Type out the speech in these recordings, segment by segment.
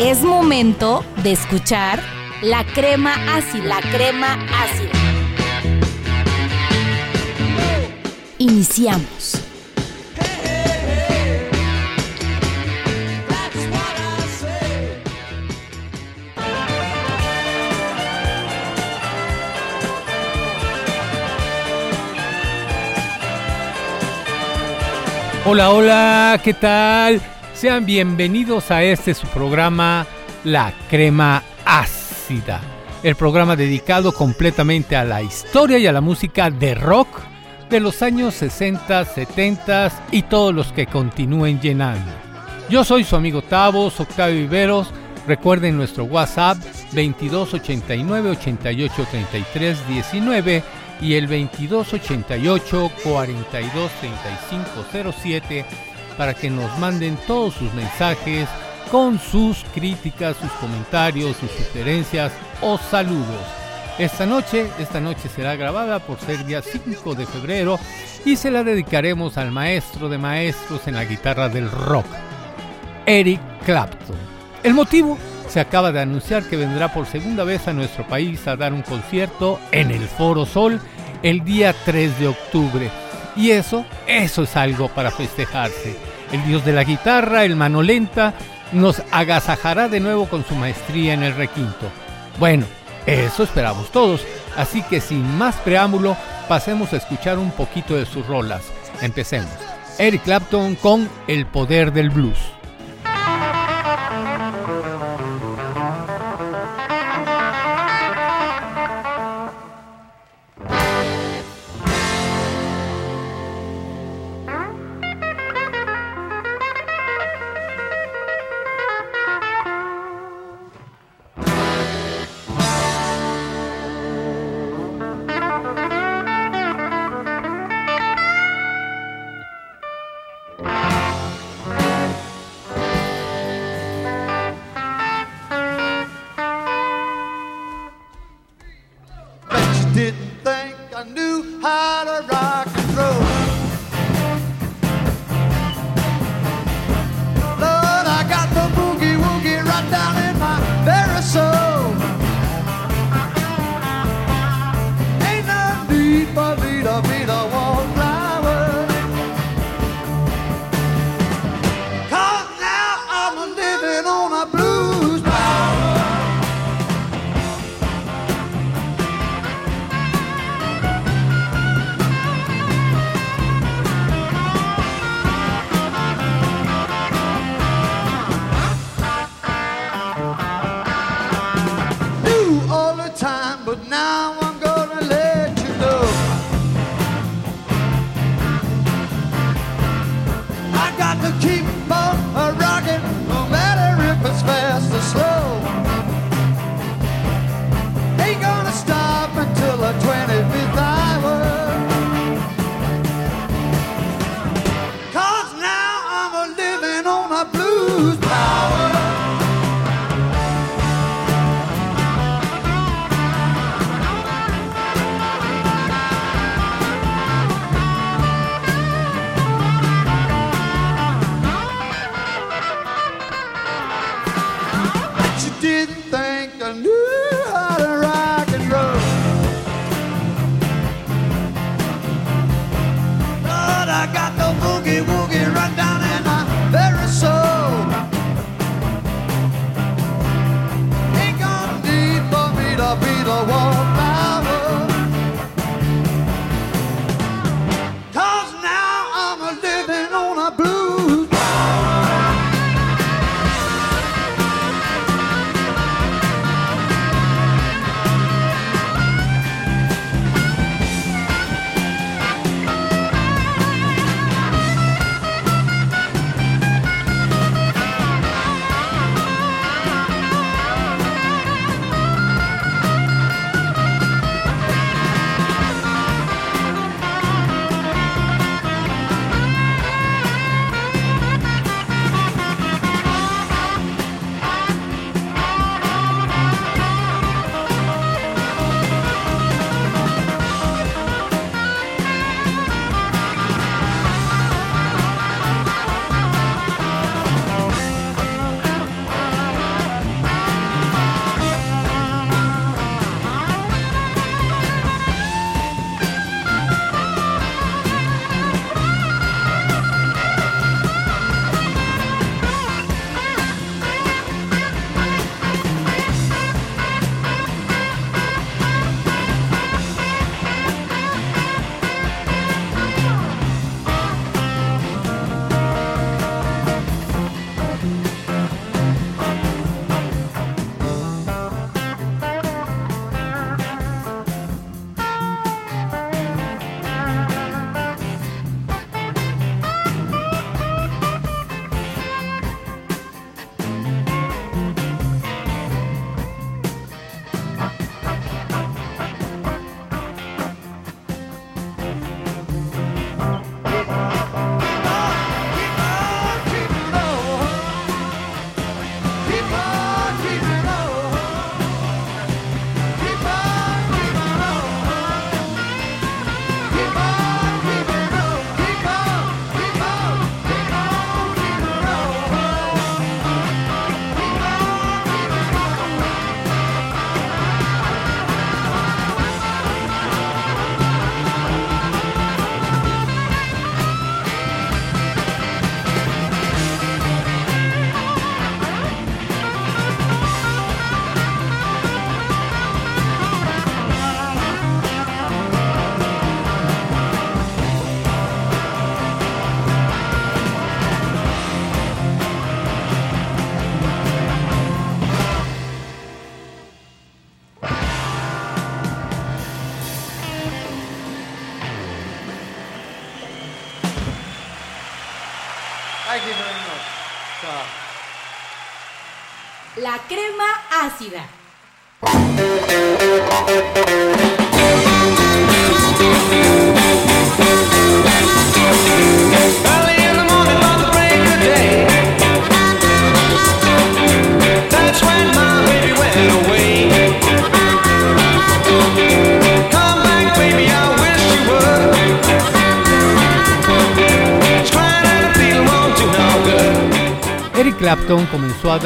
Es momento de escuchar la crema ácida, la crema ácida. Iniciamos. Hola, hola, ¿qué tal? Sean bienvenidos a este su programa La Crema Ácida, el programa dedicado completamente a la historia y a la música de rock de los años 60, 70 y todos los que continúen llenando. Yo soy su amigo Tavos, Octavio Viveros. Recuerden nuestro WhatsApp 2289 88 33 19 y el 2288 423507 para que nos manden todos sus mensajes con sus críticas, sus comentarios, sus sugerencias o saludos. Esta noche, esta noche será grabada por ser día 5 de febrero y se la dedicaremos al maestro de maestros en la guitarra del rock, Eric Clapton. El motivo se acaba de anunciar que vendrá por segunda vez a nuestro país a dar un concierto en el Foro Sol el día 3 de octubre. Y eso, eso es algo para festejarse. El dios de la guitarra, el mano lenta, nos agasajará de nuevo con su maestría en el requinto. Bueno, eso esperamos todos. Así que sin más preámbulo, pasemos a escuchar un poquito de sus rolas. Empecemos. Eric Clapton con El poder del blues.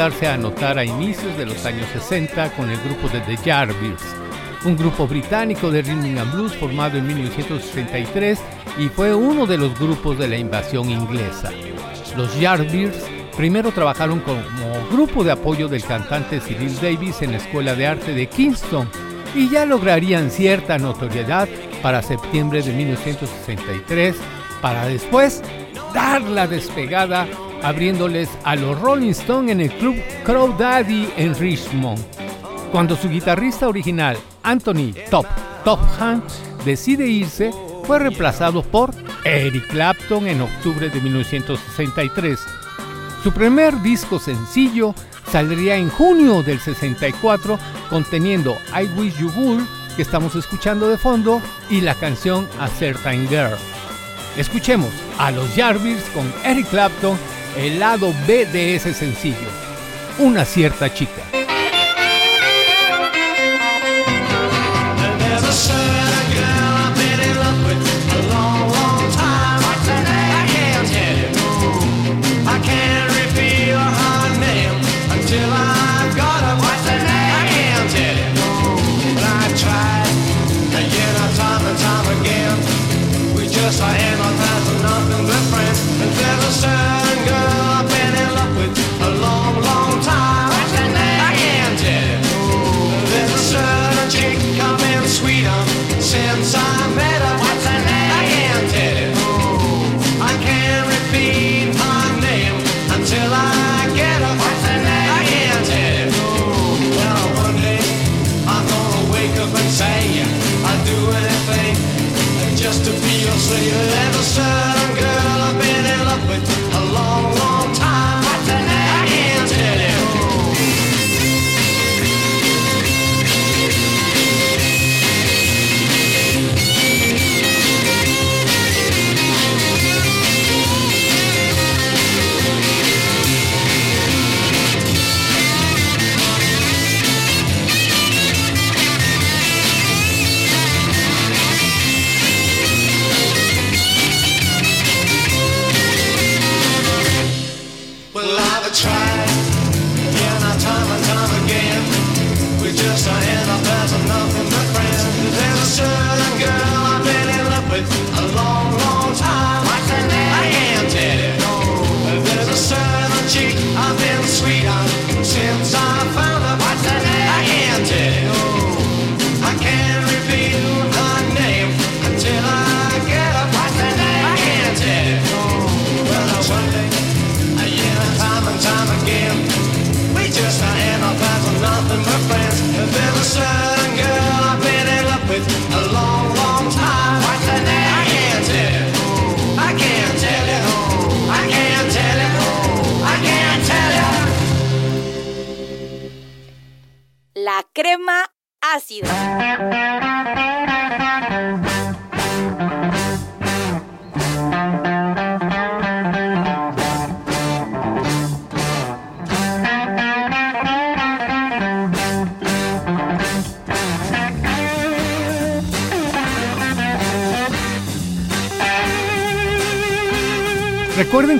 Darse a notar a inicios de los años 60 con el grupo de The Yardbirds, un grupo británico de rhythm and blues formado en 1963 y fue uno de los grupos de la invasión inglesa. Los Yardbirds primero trabajaron como grupo de apoyo del cantante Cyril Davis en la Escuela de Arte de Kingston y ya lograrían cierta notoriedad para septiembre de 1963 para después dar la despegada abriéndoles a los Rolling Stones en el club Crow Daddy en Richmond. Cuando su guitarrista original, Anthony Top Topham, decide irse, fue reemplazado por Eric Clapton en octubre de 1963. Su primer disco sencillo saldría en junio del 64 conteniendo I Wish You Would, que estamos escuchando de fondo, y la canción A Certain Girl. Escuchemos a los Jarvis con Eric Clapton el lado B de ese sencillo, una cierta chica.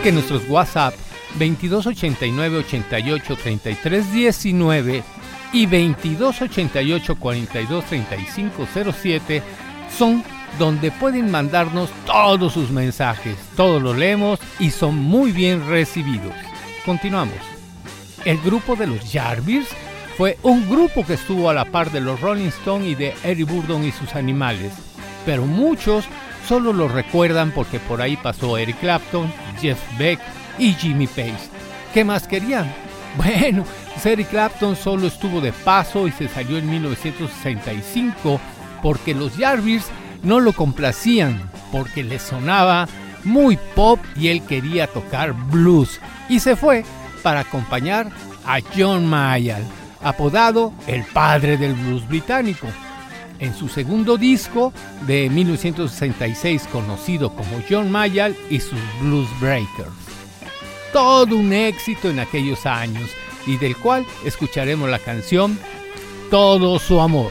Que nuestros WhatsApp 2289 88 33 19 y 2288 42 35 07 son donde pueden mandarnos todos sus mensajes. Todos los leemos y son muy bien recibidos. Continuamos. El grupo de los Jarvis fue un grupo que estuvo a la par de los Rolling Stones y de Eric Burdon y sus animales, pero muchos solo lo recuerdan porque por ahí pasó Eric Clapton, Jeff Beck y Jimmy Page. ¿Qué más querían? Bueno, Eric Clapton solo estuvo de paso y se salió en 1965 porque los Jarvis no lo complacían, porque le sonaba muy pop y él quería tocar blues. Y se fue para acompañar a John Mayall, apodado el padre del blues británico. En su segundo disco de 1966 conocido como John Mayall y sus Blues Breakers. Todo un éxito en aquellos años y del cual escucharemos la canción Todo su amor.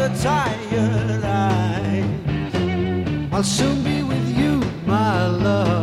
the tired eyes. I'll soon be with you, my love.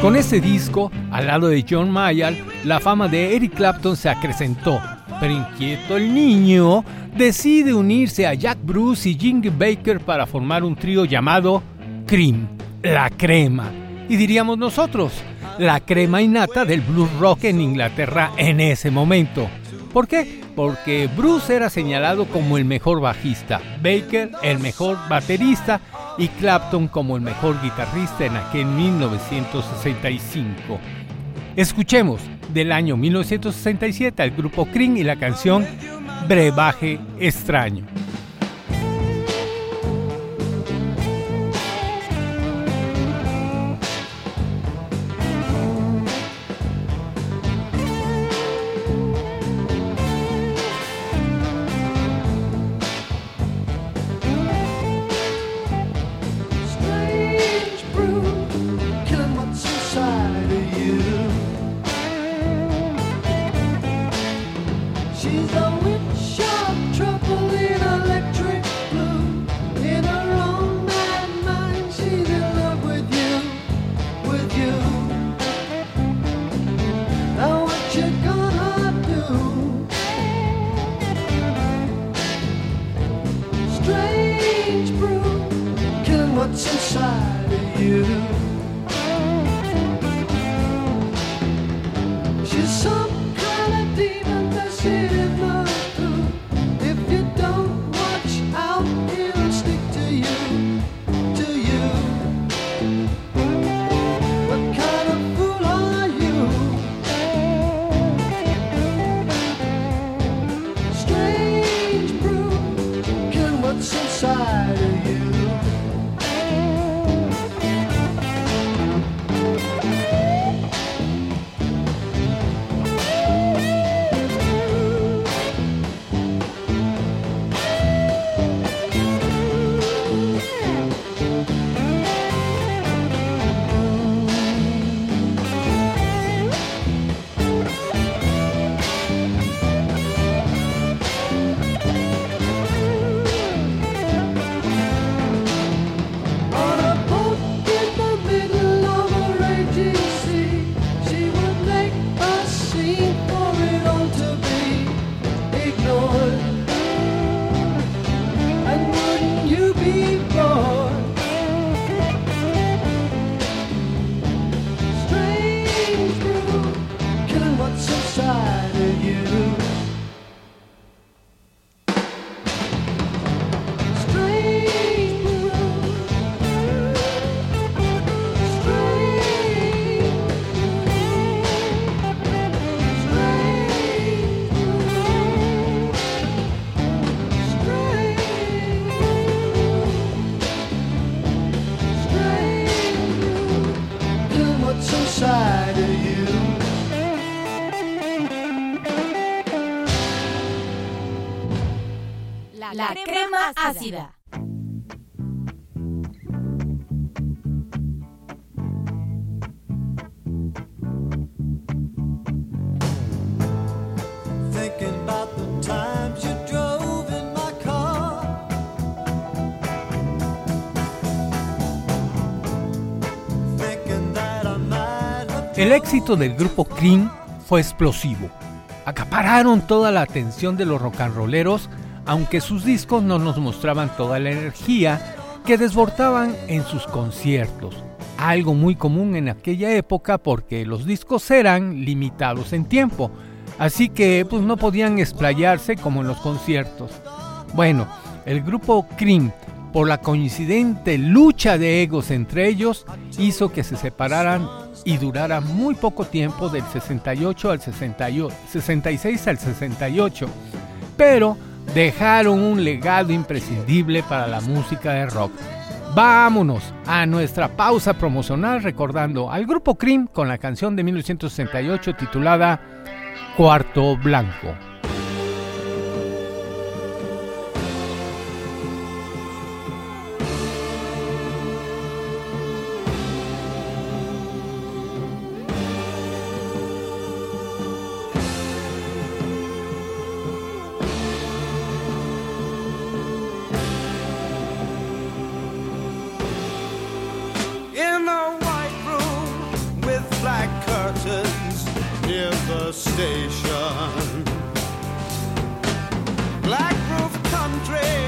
Con este disco, al lado de John Mayall, la fama de Eric Clapton se acrecentó, pero inquieto el niño decide unirse a Jack Bruce y Jimmy Baker para formar un trío llamado Cream, la crema, y diríamos nosotros, la crema innata del blues rock en Inglaterra en ese momento. ¿Por qué? Porque Bruce era señalado como el mejor bajista, Baker el mejor baterista y Clapton como el mejor guitarrista en aquel 1965. Escuchemos del año 1967 al grupo Cream y la canción Brebaje extraño. what's inside of you. Ácida. El éxito del grupo Cream fue explosivo. Acapararon toda la atención de los rock and rolleros aunque sus discos no nos mostraban toda la energía que desbordaban en sus conciertos, algo muy común en aquella época porque los discos eran limitados en tiempo, así que pues no podían explayarse como en los conciertos. Bueno, el grupo Cream, por la coincidente lucha de egos entre ellos, hizo que se separaran y durara muy poco tiempo del 68 al 66 al 68. Pero dejaron un legado imprescindible para la música de rock. Vámonos a nuestra pausa promocional recordando al grupo Cream con la canción de 1968 titulada Cuarto Blanco. near the station. Black Roof Country.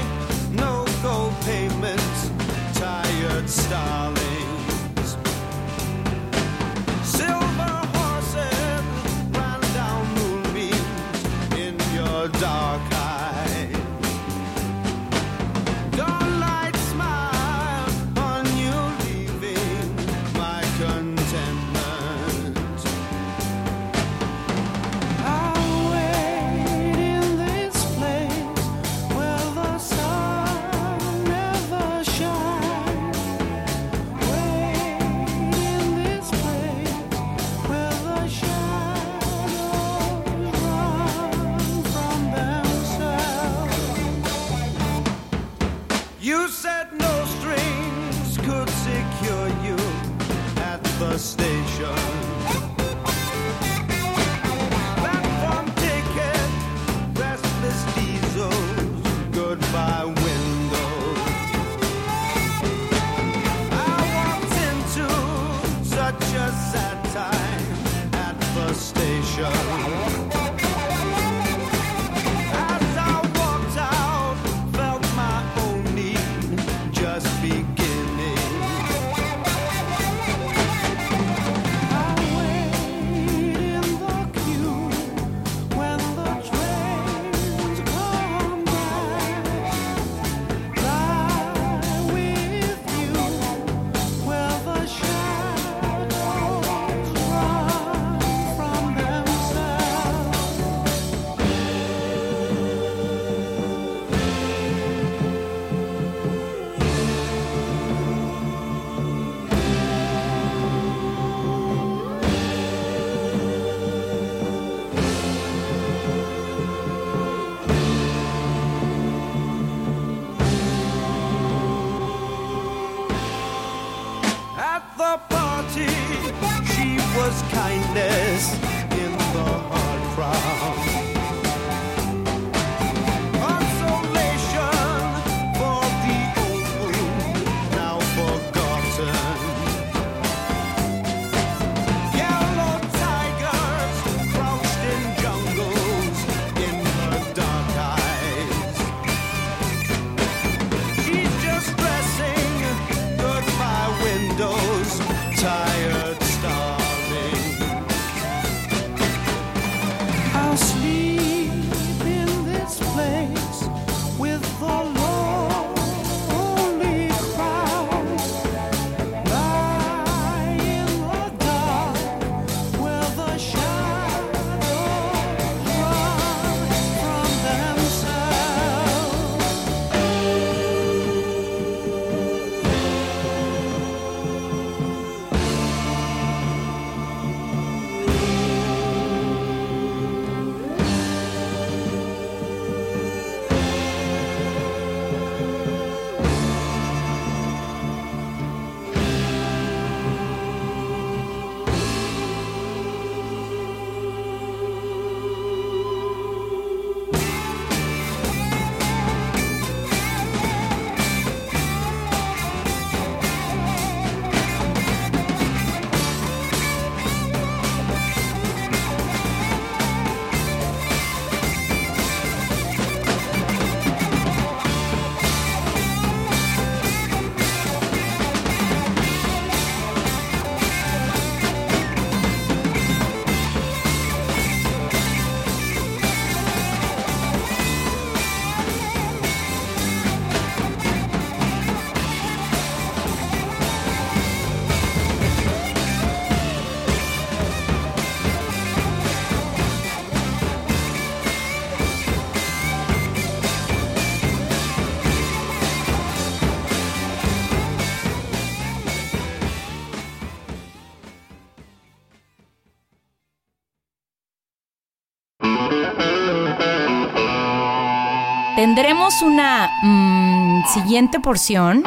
Tendremos una mm, siguiente porción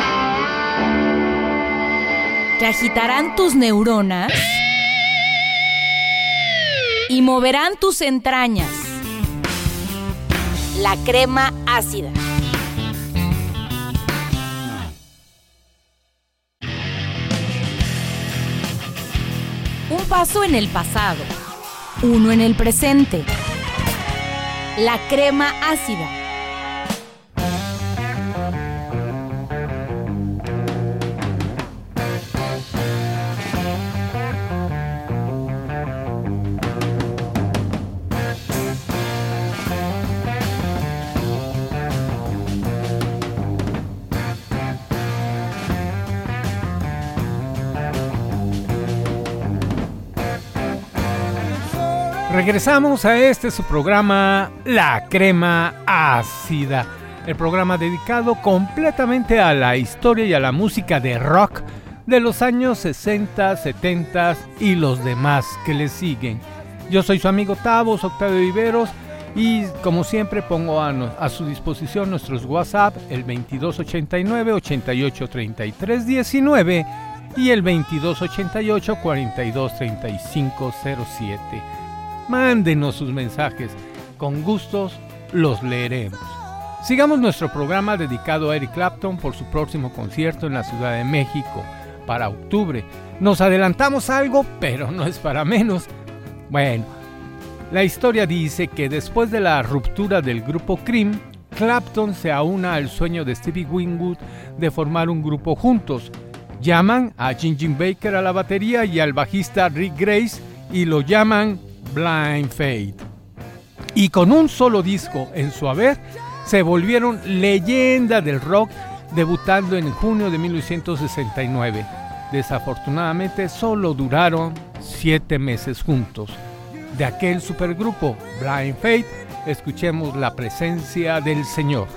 que agitarán tus neuronas y moverán tus entrañas. La crema ácida. Un paso en el pasado, uno en el presente. La crema ácida Regresamos a este su programa La Crema Ácida, el programa dedicado completamente a la historia y a la música de rock de los años 60, 70 y los demás que le siguen. Yo soy su amigo Tavos, Octavio Viveros, y como siempre pongo a, su disposición nuestros WhatsApp, el 2289 883319 y el 2288-423507. Mándenos sus mensajes, con gustos los leeremos. Sigamos nuestro programa dedicado a Eric Clapton por su próximo concierto en la Ciudad de México para octubre. Nos adelantamos algo, pero no es para menos. Bueno, la historia dice que después de la ruptura del grupo Cream, Clapton se aúna al sueño de Stevie Winwood de formar un grupo juntos. Llaman a Jim Baker a la batería y al bajista Rick Grace y lo llaman Blind Fate. Y con un solo disco en su haber, se volvieron leyenda del rock debutando en junio de 1969. Desafortunadamente solo duraron siete meses juntos. De aquel supergrupo, Blind Fate, escuchemos la presencia del Señor.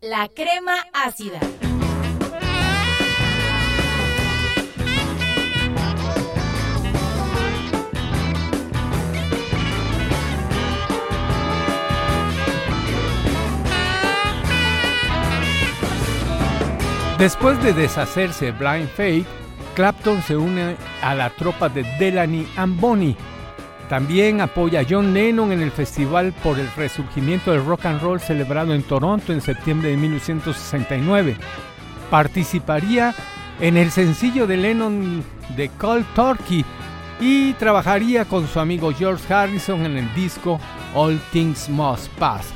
La Crema Ácida. Después de deshacerse Blind Faith, Clapton se une a la tropa de Delaney and Bonnie. También apoya a John Lennon en el Festival por el Resurgimiento del Rock and Roll celebrado en Toronto en septiembre de 1969. Participaría en el sencillo de Lennon de Cold Turkey y trabajaría con su amigo George Harrison en el disco All Things Must Pass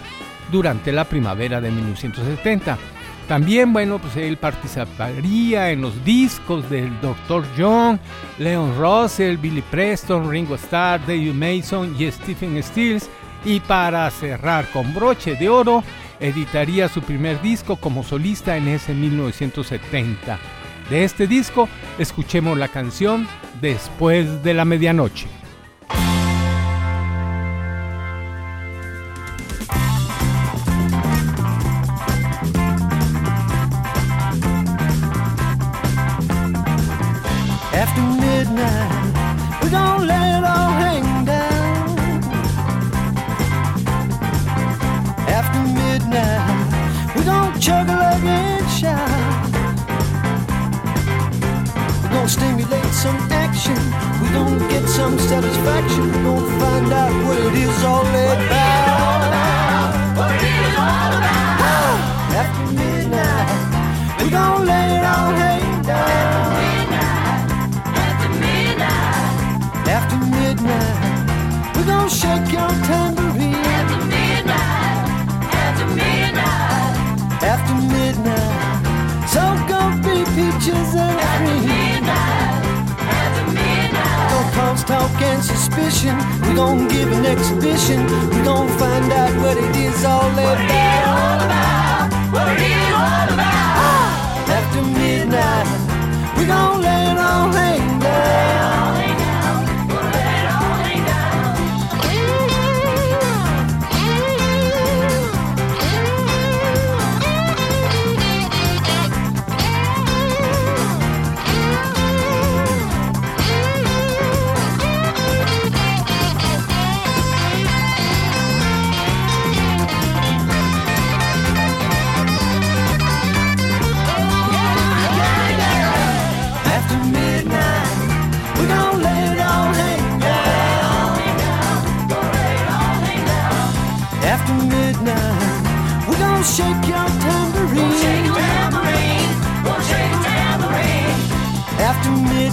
durante la primavera de 1970. También, bueno, pues él participaría en los discos del Dr. John, Leon Russell, Billy Preston, Ringo Starr, David Mason y Stephen Stills. Y para cerrar con broche de oro, editaría su primer disco como solista en ese 1970. De este disco, escuchemos la canción Después de la Medianoche. stimulate some action. We don't get some satisfaction. We don't find out what it is all about. What it is all about. Oh, after midnight, we gon' lay it all hang down. After midnight, after midnight, we gonna shake your tambourine. After midnight, after midnight, after midnight. So go be peaches and talk and suspicion. We gon' give an exhibition. We gon' find out what it is all about. What it is all about. What it all about. After midnight, we gon' lay it on hang.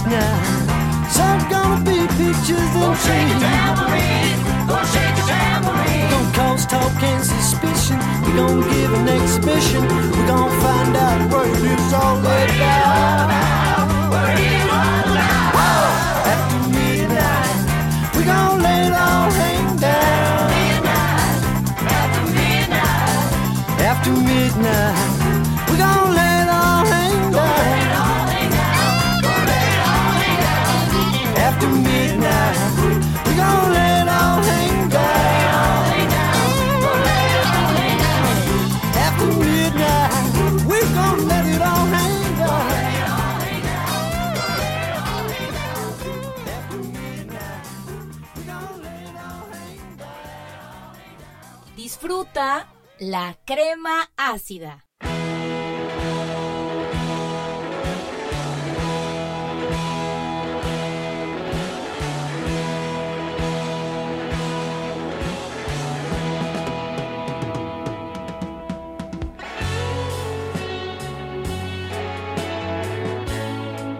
right now. So gonna be pictures and trees. Go shake a tambourine. Don't cause talk and suspicion. We gonna give an exhibition. We gonna find out what it is all about. La crema ácida.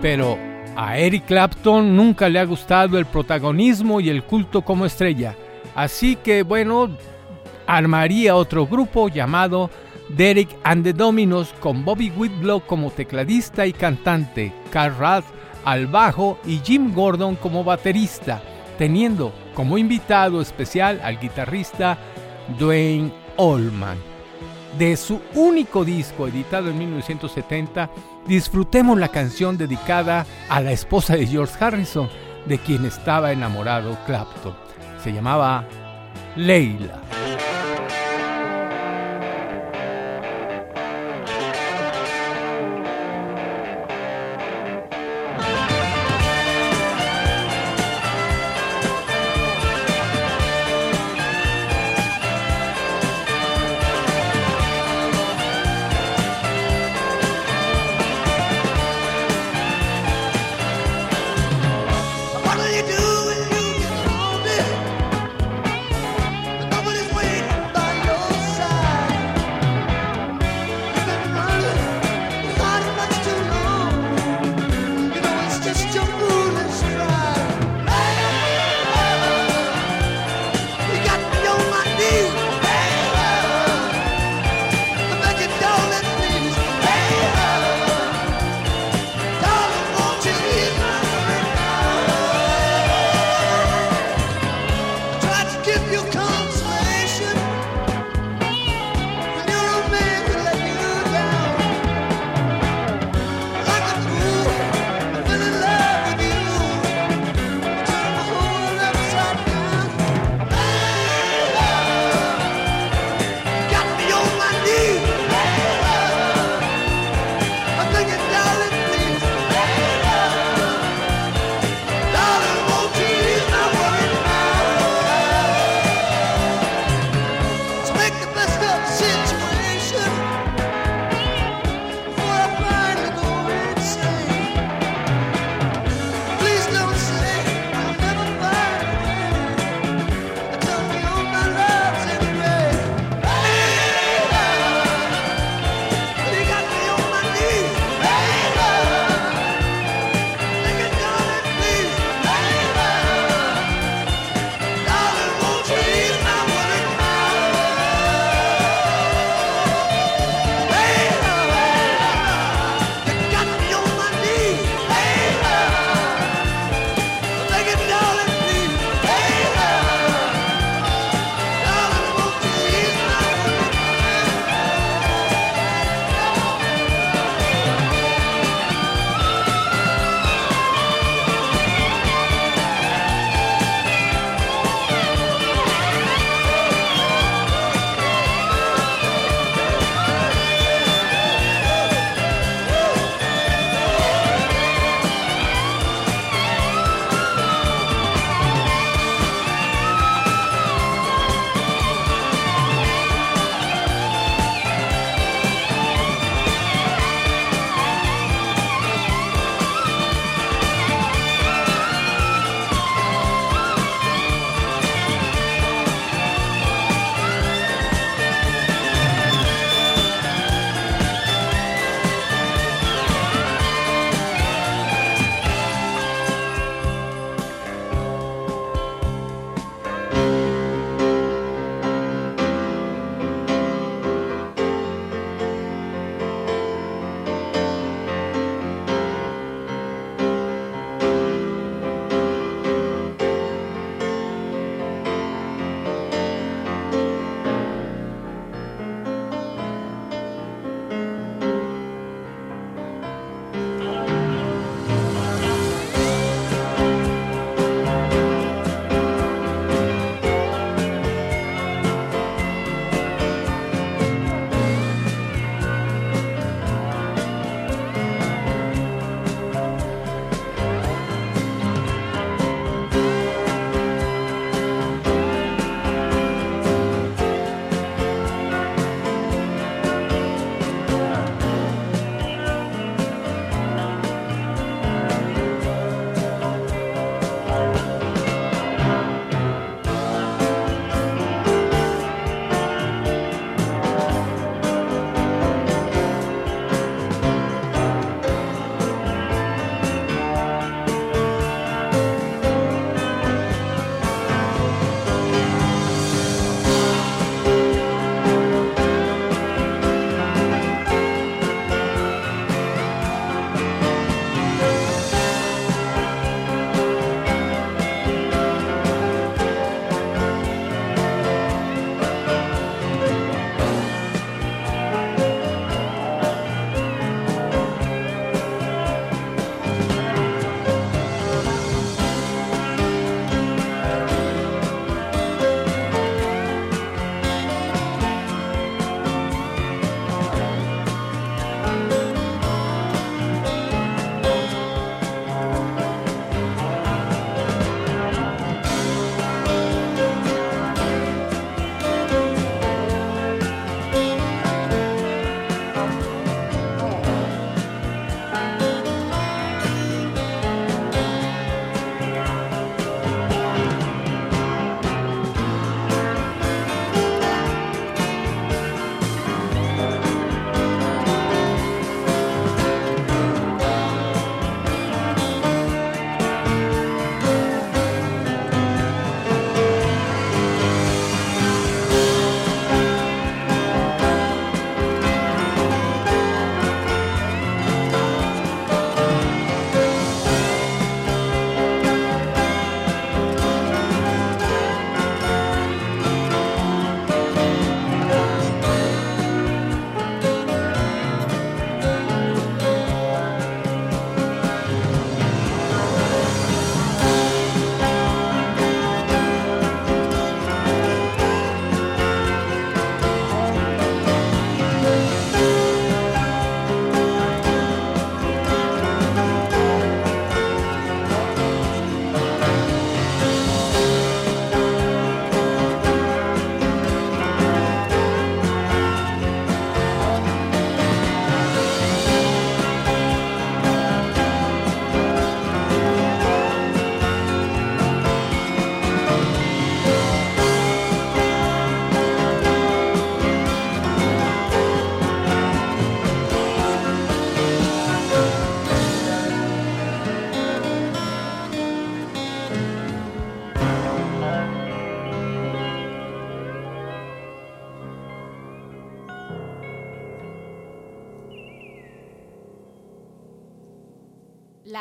Pero a Eric Clapton nunca le ha gustado el protagonismo y el culto como estrella. Así que bueno, armaría otro grupo llamado Derek and the Dominos con Bobby Whitlock como tecladista y cantante, Carl Rath al bajo y Jim Gordon como baterista, teniendo como invitado especial al guitarrista Dwayne Allman. De su único disco editado en 1970, disfrutemos la canción dedicada a la esposa de George Harrison, de quien estaba enamorado Clapton. Se llamaba Leila.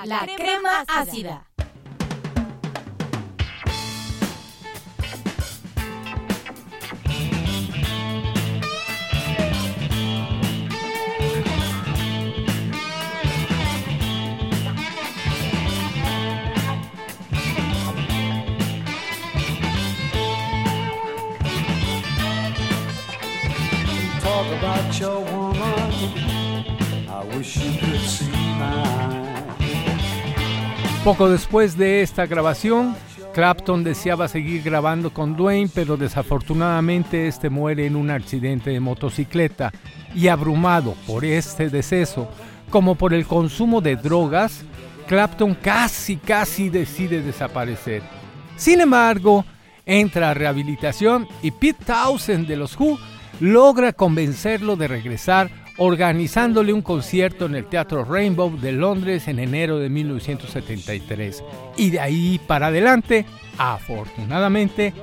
La, crema ácida. Poco después de esta grabación, Clapton deseaba seguir grabando con Dwayne, pero desafortunadamente este muere en un accidente de motocicleta y abrumado por este deceso, como por el consumo de drogas, Clapton casi casi decide desaparecer. Sin embargo, entra a rehabilitación y Pete Townsend de los Who logra convencerlo de regresar organizándole un concierto en el Teatro Rainbow de Londres en enero de 1973. Y de ahí para adelante, afortunadamente,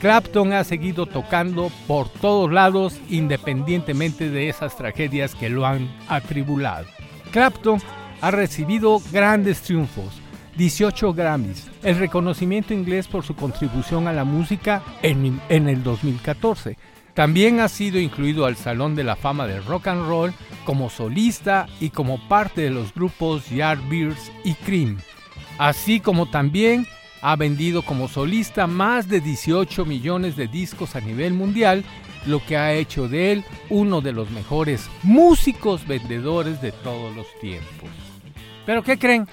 Clapton ha seguido tocando por todos lados independientemente de esas tragedias que lo han atribulado. Clapton ha recibido grandes triunfos, 18 Grammys, el reconocimiento inglés por su contribución a la música en, en el 2014, también ha sido incluido al Salón de la Fama del Rock and Roll como solista y como parte de los grupos Yardbirds y Cream, así como también ha vendido como solista más de 18 millones de discos a nivel mundial, lo que ha hecho de él uno de los mejores músicos vendedores de todos los tiempos. ¿Pero qué creen?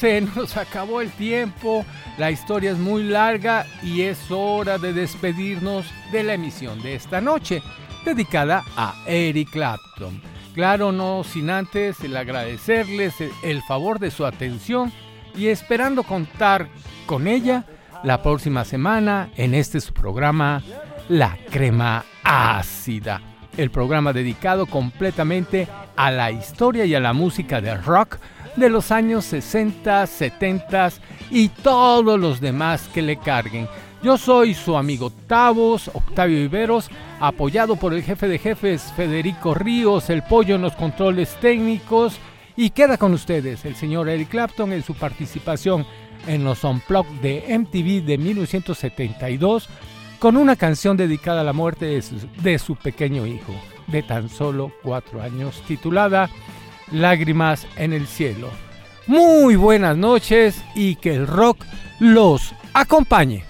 Se nos acabó el tiempo, la historia es muy larga y es hora de despedirnos de la emisión de esta noche, dedicada a Eric Clapton. Claro, no sin antes el agradecerles el favor de su atención y esperando contar con ella la próxima semana en este su programa La Crema Ácida, el programa dedicado completamente a la historia y a la música del rock de los años 60, 70 y todos los demás que le carguen. Yo soy su amigo Tavos, Octavio Iberos, apoyado por el jefe de jefes Federico Ríos, el pollo en los controles técnicos. Y queda con ustedes el señor Eric Clapton en su participación en los Unplugged de MTV de 1972 con una canción dedicada a la muerte de su, de su pequeño hijo de tan solo cuatro años titulada lágrimas en el cielo. Muy buenas noches y que el rock los acompañe.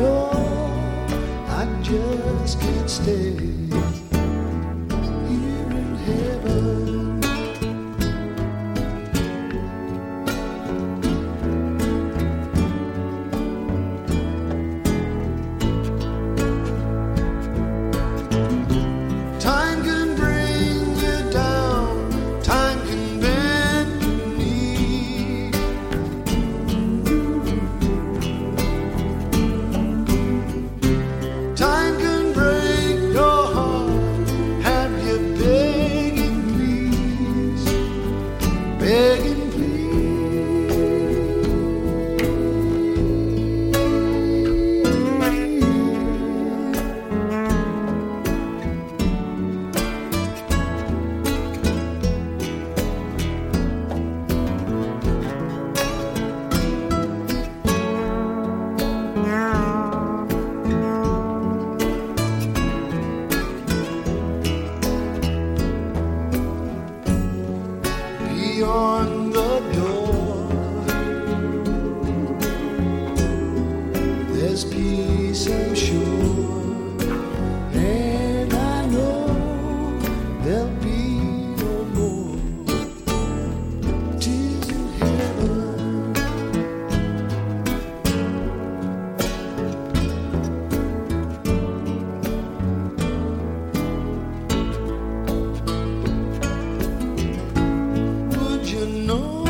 know I just can't stay. know.